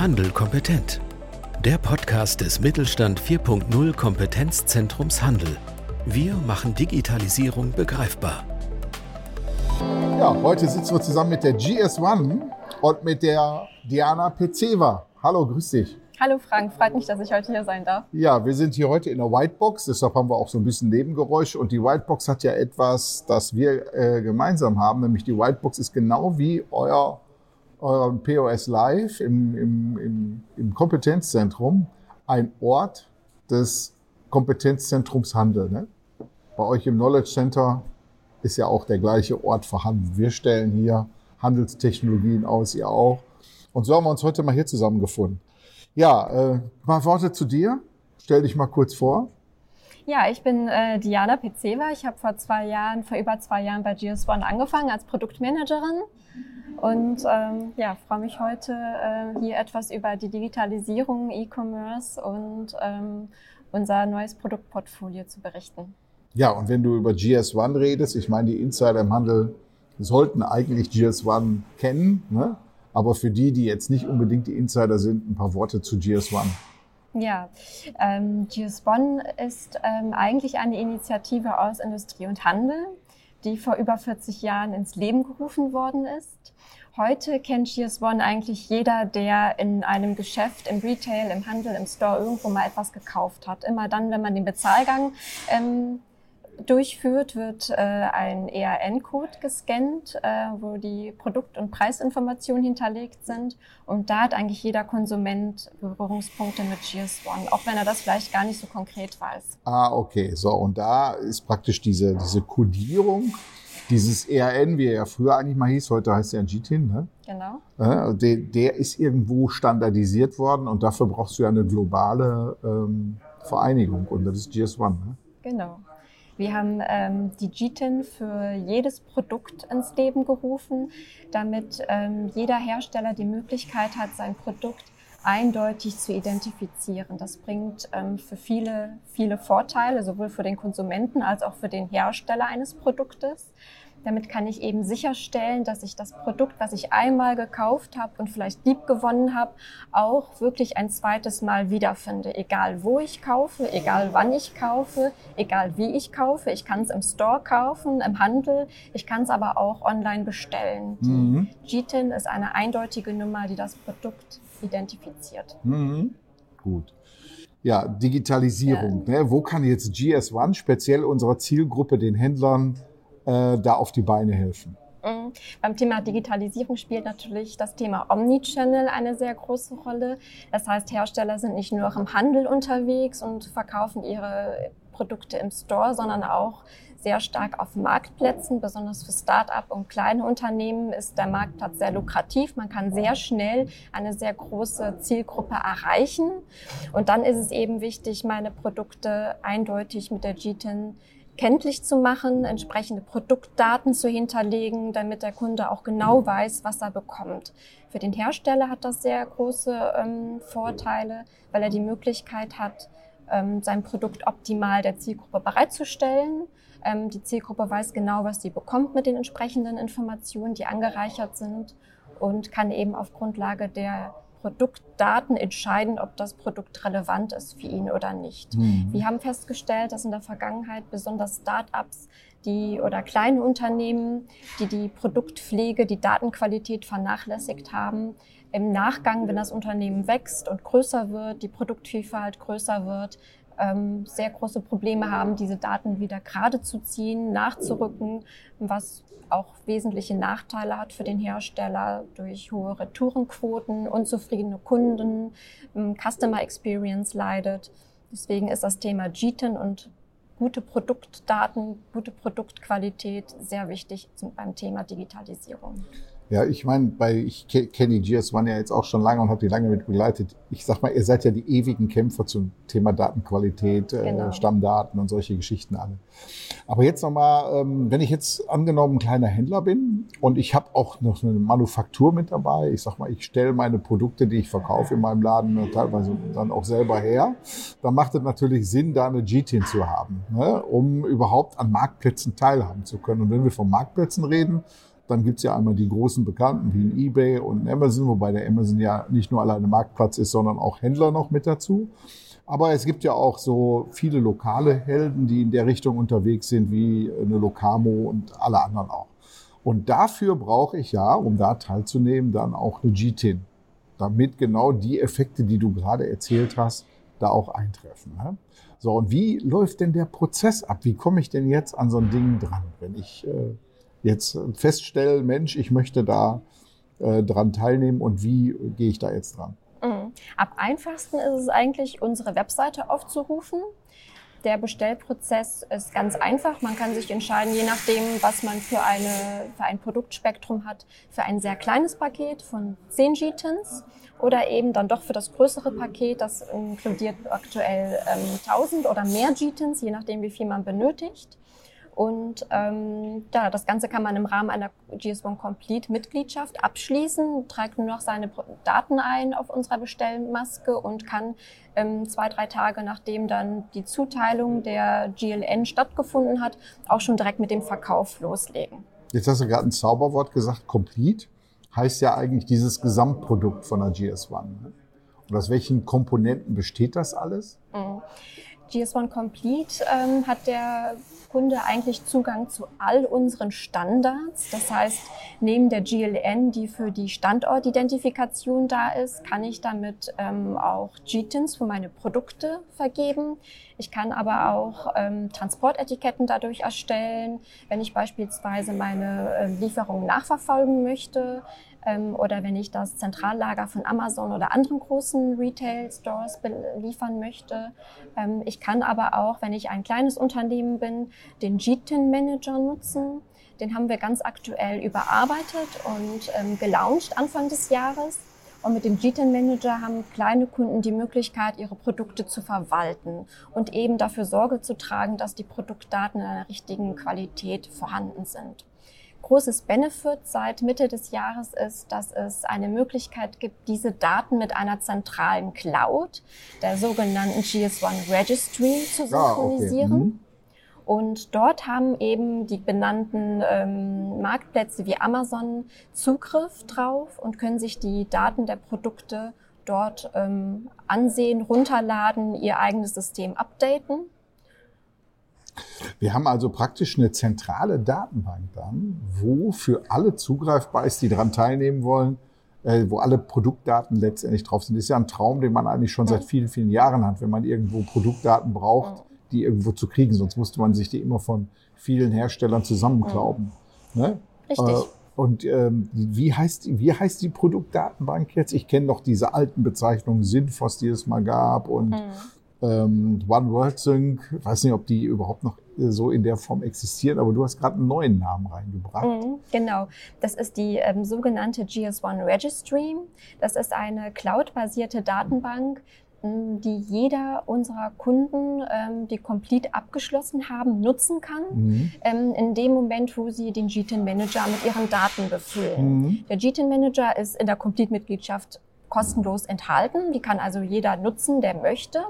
Handel kompetent. Der Podcast des Mittelstand 4.0 Kompetenzzentrums Handel. Wir machen Digitalisierung begreifbar. Ja, heute sitzen wir zusammen mit der GS1 und mit der Diana Pezeva. Hallo, grüß dich. Hallo Frank, freut mich, dass ich heute hier sein darf. Ja, wir sind hier heute in der Whitebox, deshalb haben wir auch so ein bisschen Nebengeräusche. Und die Whitebox hat ja etwas, das wir äh, gemeinsam haben, nämlich die Whitebox ist genau wie euer, euer POS Live im, im, im, im Kompetenzzentrum ein Ort des Kompetenzzentrums Handel. Ne? Bei euch im Knowledge Center ist ja auch der gleiche Ort vorhanden. Wir stellen hier Handelstechnologien aus, ihr auch. Und so haben wir uns heute mal hier zusammengefunden. Ja, äh, mal Worte zu dir. Stell dich mal kurz vor. Ja, ich bin äh, Diana Pezeva. Ich habe vor zwei Jahren, vor über zwei Jahren bei GS1 angefangen als Produktmanagerin und ähm, ja, freue mich heute äh, hier etwas über die Digitalisierung, E-Commerce und ähm, unser neues Produktportfolio zu berichten. Ja, und wenn du über GS1 redest, ich meine, die Insider im Handel sollten eigentlich GS1 kennen. Ne? Aber für die, die jetzt nicht unbedingt die Insider sind, ein paar Worte zu GS1. Ja, ähm, GS1 ist ähm, eigentlich eine Initiative aus Industrie und Handel, die vor über 40 Jahren ins Leben gerufen worden ist. Heute kennt GS1 eigentlich jeder, der in einem Geschäft, im Retail, im Handel, im Store irgendwo mal etwas gekauft hat. Immer dann, wenn man den Bezahlgang ähm, durchführt, wird äh, ein ERN-Code gescannt, äh, wo die Produkt- und Preisinformationen hinterlegt sind. Und da hat eigentlich jeder Konsument Berührungspunkte mit GS1, auch wenn er das vielleicht gar nicht so konkret weiß. Ah, okay. So, und da ist praktisch diese, diese Codierung, dieses ERN, wie er ja früher eigentlich mal hieß, heute heißt er GTIN, ne? Genau. Äh, der, der ist irgendwo standardisiert worden und dafür brauchst du ja eine globale ähm, Vereinigung und das ist GS1, ne? Genau. Wir haben ähm, die GTIN für jedes Produkt ins Leben gerufen, damit ähm, jeder Hersteller die Möglichkeit hat, sein Produkt eindeutig zu identifizieren. Das bringt ähm, für viele, viele Vorteile, sowohl für den Konsumenten als auch für den Hersteller eines Produktes. Damit kann ich eben sicherstellen, dass ich das Produkt, was ich einmal gekauft habe und vielleicht lieb gewonnen habe, auch wirklich ein zweites Mal wiederfinde. Egal wo ich kaufe, egal wann ich kaufe, egal wie ich kaufe. Ich kann es im Store kaufen, im Handel. Ich kann es aber auch online bestellen. Die mhm. GTIN ist eine eindeutige Nummer, die das Produkt identifiziert. Mhm. Gut. Ja, Digitalisierung. Ja. Ne? Wo kann jetzt GS1 speziell unserer Zielgruppe, den Händlern, äh, da auf die Beine helfen. Mhm. Beim Thema Digitalisierung spielt natürlich das Thema Omnichannel eine sehr große Rolle. Das heißt, Hersteller sind nicht nur im Handel unterwegs und verkaufen ihre Produkte im Store, sondern auch sehr stark auf Marktplätzen. Besonders für Start-up und kleine Unternehmen ist der Marktplatz sehr lukrativ. Man kann sehr schnell eine sehr große Zielgruppe erreichen. Und dann ist es eben wichtig, meine Produkte eindeutig mit der GTIN kenntlich zu machen, entsprechende Produktdaten zu hinterlegen, damit der Kunde auch genau weiß, was er bekommt. Für den Hersteller hat das sehr große ähm, Vorteile, weil er die Möglichkeit hat, ähm, sein Produkt optimal der Zielgruppe bereitzustellen. Ähm, die Zielgruppe weiß genau, was sie bekommt mit den entsprechenden Informationen, die angereichert sind und kann eben auf Grundlage der Produktdaten entscheiden, ob das Produkt relevant ist für ihn oder nicht. Mhm. Wir haben festgestellt, dass in der Vergangenheit besonders Start-ups die oder kleine Unternehmen, die die Produktpflege, die Datenqualität vernachlässigt haben, im Nachgang, wenn das Unternehmen wächst und größer wird, die Produktvielfalt größer wird, ähm, sehr große Probleme haben, diese Daten wieder gerade zu ziehen, nachzurücken, was auch wesentliche Nachteile hat für den Hersteller durch hohe Retourenquoten, unzufriedene Kunden, ähm, Customer Experience leidet. Deswegen ist das Thema GTIN und gute Produktdaten, gute Produktqualität sehr wichtig beim Thema Digitalisierung. Ja, ich meine, bei ich kenne die GS1 ja jetzt auch schon lange und habe die lange mit begleitet. Ich sag mal, ihr seid ja die ewigen Kämpfer zum Thema Datenqualität, äh, genau. äh, Stammdaten und solche Geschichten alle. Aber jetzt nochmal, ähm, wenn ich jetzt angenommen ein kleiner Händler bin und ich habe auch noch eine Manufaktur mit dabei, ich sag mal, ich stelle meine Produkte, die ich verkaufe in meinem Laden teilweise dann auch selber her, dann macht es natürlich Sinn, da eine GTIN zu haben, ne, um überhaupt an Marktplätzen teilhaben zu können. Und wenn wir von Marktplätzen reden, Dann gibt's ja einmal die großen Bekannten wie ein eBay und ein Amazon, wobei der Amazon ja nicht nur alleine Marktplatz ist, sondern auch Händler noch mit dazu. Aber es gibt ja auch so viele lokale Helden, die in der Richtung unterwegs sind, wie eine Locamo und alle anderen auch. Und dafür brauche ich ja, um da teilzunehmen, dann auch eine GTIN, damit genau die Effekte, die du gerade erzählt hast, da auch eintreffen. Ne? So, und wie läuft denn der Prozess ab? Wie komme ich denn jetzt an so ein Ding dran, wenn ich äh, jetzt feststelle, Mensch, ich möchte da äh, dran teilnehmen und wie gehe ich da jetzt dran? Mhm. Am einfachsten ist es eigentlich, unsere Webseite aufzurufen. Der Bestellprozess ist ganz einfach. Man kann sich entscheiden, je nachdem, was man für, eine, für ein Produktspektrum hat, für ein sehr kleines Paket von 10 G-Tins oder eben dann doch für das größere Paket. Das inkludiert aktuell ähm, 1000 oder mehr G-Tins, je nachdem, wie viel man benötigt. Und ähm, ja, das Ganze kann man im Rahmen einer GS1 Complete Mitgliedschaft abschließen, trägt nur noch seine Daten ein auf unserer Bestellmaske und kann ähm, zwei, drei Tage nachdem dann die Zuteilung der GLN stattgefunden hat, auch schon direkt mit dem Verkauf loslegen. Jetzt hast du gerade ein Zauberwort gesagt, Complete. Heißt ja eigentlich dieses Gesamtprodukt von der GS1. Ne? Und aus welchen Komponenten besteht das alles? Mhm. GS1 Complete ähm, hat der Kunde eigentlich Zugang zu all unseren Standards. Das heißt, neben der GLN, die für die Standortidentifikation da ist, kann ich damit ähm, auch GTINs für meine Produkte vergeben. Ich kann aber auch ähm, Transportetiketten dadurch erstellen, wenn ich beispielsweise meine äh, Lieferungen nachverfolgen möchte oder wenn ich das Zentrallager von Amazon oder anderen großen Retail-Stores beliefern möchte. Ähm, ich kann aber auch, wenn ich ein kleines Unternehmen bin, den GTIN-Manager nutzen. Den haben wir ganz aktuell überarbeitet und ähm, gelauncht Anfang des Jahres. Und mit dem GTIN Manager haben kleine Kunden die Möglichkeit, ihre Produkte zu verwalten und eben dafür Sorge zu tragen, dass die Produktdaten in einer richtigen Qualität vorhanden sind großes Benefit seit Mitte des Jahres ist, dass es eine Möglichkeit gibt, diese Daten mit einer zentralen Cloud, der sogenannten GS1 Registry, zu synchronisieren. Ah, okay. mhm. Und dort haben eben die benannten ähm, Marktplätze wie Amazon Zugriff drauf und können sich die Daten der Produkte dort ähm, ansehen, runterladen, ihr eigenes System updaten. Wir haben also praktisch eine zentrale Datenbank dann, wo für alle zugreifbar ist, die daran teilnehmen wollen, äh, wo alle Produktdaten letztendlich drauf sind. Das ist ja ein Traum, den man eigentlich schon seit vielen, vielen Jahren hat, wenn man irgendwo Produktdaten braucht, die irgendwo zu kriegen. Sonst musste man sich die immer von vielen Herstellern zusammenklauben. Ne? Richtig. Äh, und ähm, wie, heißt, wie heißt die Produktdatenbank jetzt? Ich kenne noch diese alten Bezeichnungen, Sinfos, die es mal gab und mhm ähm, One World Sync, weiß nicht, ob die überhaupt noch so in der Form existieren, aber du hast gerade einen neuen Namen reingebracht. Mhm, genau, das ist die ähm, sogenannte GS1 Registry. Das ist eine cloud-basierte Datenbank, die jeder unserer Kunden, ähm, die Complete abgeschlossen haben, nutzen kann, mhm. ähm, in dem Moment, wo sie den GTIN Manager mit ihren Daten befüllen. Mhm. Der GTIN Manager ist in der Complete-Mitgliedschaft kostenlos enthalten. Die kann also jeder nutzen, der möchte.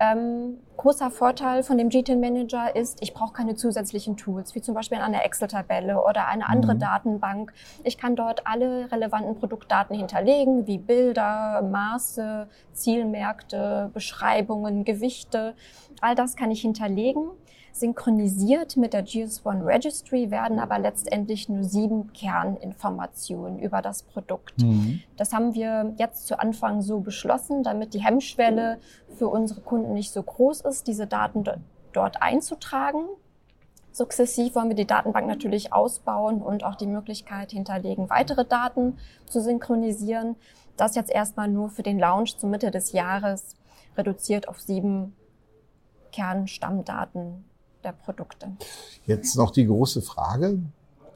Ähm, großer Vorteil von dem GTIN Manager ist, ich brauche keine zusätzlichen Tools, wie zum Beispiel eine Excel-Tabelle oder eine andere mhm. Datenbank. Ich kann dort alle relevanten Produktdaten hinterlegen, wie Bilder, Maße, Zielmärkte, Beschreibungen, Gewichte. All das kann ich hinterlegen Synchronisiert mit der GS1 Registry werden aber letztendlich nur sieben Kerninformationen über das Produkt. Mhm. Das haben wir jetzt zu Anfang so beschlossen, damit die Hemmschwelle für unsere Kunden nicht so groß ist, diese Daten dort einzutragen. Sukzessiv wollen wir die Datenbank natürlich ausbauen und auch die Möglichkeit hinterlegen, weitere Daten zu synchronisieren. Das jetzt erstmal nur für den Launch zur Mitte des Jahres reduziert auf sieben Kernstammdaten der Produkte. Jetzt noch die große Frage.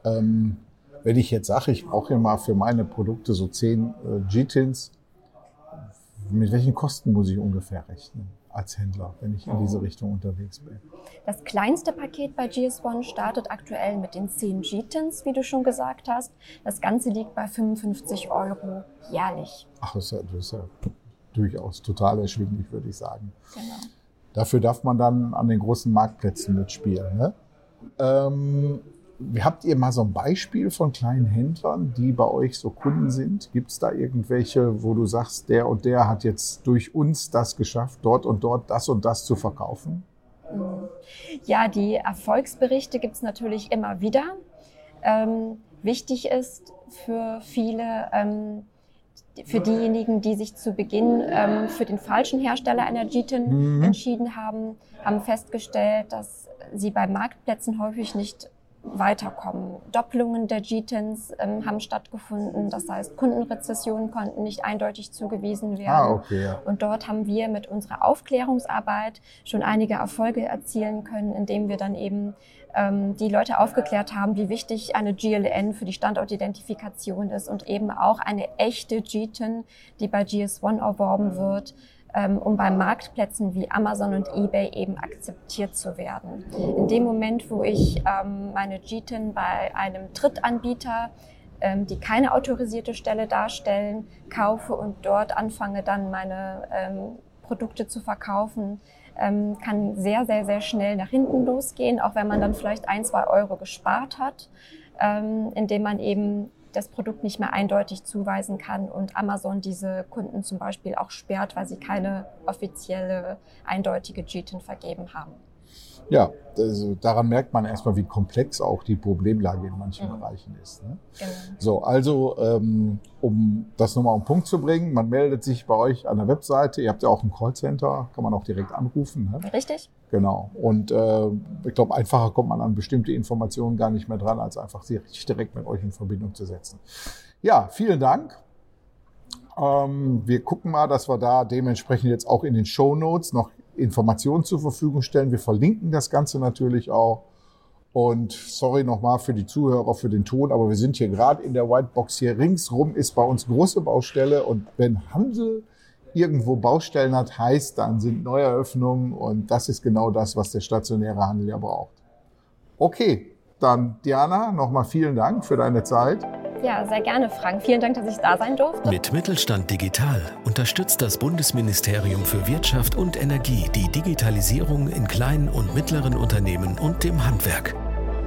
Ähm, wenn ich jetzt sage, ich brauche ja mal für meine Produkte so 10 äh, G-Tins, mit welchen Kosten muss ich ungefähr rechnen als Händler, wenn ich in diese Richtung unterwegs bin? Das kleinste Paket bei GS1 startet aktuell mit den 10 G-Tins, wie du schon gesagt hast. Das Ganze liegt bei 55 Euro jährlich. Ach, das ist ja, das ist ja durchaus total erschwinglich, würde ich sagen. Genau. Dafür darf man dann an den großen Marktplätzen mitspielen. Ne? Ähm, habt ihr mal so ein Beispiel von kleinen Händlern, die bei euch so Kunden sind? Gibt es da irgendwelche, wo du sagst, der und der hat jetzt durch uns das geschafft, dort und dort das und das zu verkaufen? Ja, die Erfolgsberichte gibt es natürlich immer wieder. Ähm, wichtig ist für viele, ähm, für diejenigen, die sich zu Beginn ähm, für den falschen Hersteller einer Jetin mhm. entschieden haben, haben festgestellt, dass sie bei Marktplätzen häufig nicht weiterkommen. Doppelungen der GTINs ähm, haben stattgefunden, das heißt Kundenrezessionen konnten nicht eindeutig zugewiesen werden. Ah, okay, ja. Und dort haben wir mit unserer Aufklärungsarbeit schon einige Erfolge erzielen können, indem wir dann eben ähm, die Leute aufgeklärt haben, wie wichtig eine GLN für die Standortidentifikation ist und eben auch eine echte GTIN, die bei GS1 erworben wird, ähm, um bei Marktplätzen wie Amazon und eBay eben akzeptiert zu werden. In dem Moment, wo ich ähm, meine GTIN bei einem Drittanbieter, ähm, die keine autorisierte Stelle darstellen, kaufe und dort anfange dann meine ähm, Produkte zu verkaufen, ähm, kann sehr, sehr, sehr schnell nach hinten losgehen, auch wenn man dann vielleicht ein, zwei Euro gespart hat, ähm, indem man eben das Produkt nicht mehr eindeutig zuweisen kann und Amazon diese Kunden zum Beispiel auch sperrt, weil sie keine offizielle, eindeutige GTIN vergeben haben. Ja, also daran merkt man erstmal, wie komplex auch die Problemlage in manchen mhm. Bereichen ist. Ne? Genau. So, also ähm, um das nochmal auf den Punkt zu bringen, man meldet sich bei euch an der Webseite. Ihr habt ja auch ein Callcenter, kann man auch direkt anrufen. Ne? Richtig. Genau. Und äh, ich glaube, einfacher kommt man an bestimmte Informationen gar nicht mehr dran, als einfach sich direkt mit euch in Verbindung zu setzen. Ja, vielen Dank. Ähm, wir gucken mal, dass wir da dementsprechend jetzt auch in den Show Notes noch Informationen zur Verfügung stellen. Wir verlinken das Ganze natürlich auch. Und sorry nochmal für die Zuhörer, für den Ton, aber wir sind hier gerade in der Whitebox. Hier ringsrum ist bei uns große Baustelle und wenn Handel irgendwo Baustellen hat, heißt, dann sind Neueröffnungen und das ist genau das, was der stationäre Handel ja braucht. Okay, dann Diana, nochmal vielen Dank für deine Zeit. Ja, sehr gerne, Frank. Vielen Dank, dass ich da sein durfte. Mit Mittelstand Digital unterstützt das Bundesministerium für Wirtschaft und Energie die Digitalisierung in kleinen und mittleren Unternehmen und dem Handwerk.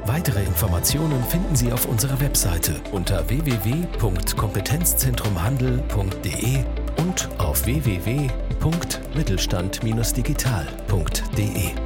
Weitere Informationen finden Sie auf unserer Webseite unter www.kompetenzzentrumhandel.de und auf www.mittelstand-digital.de.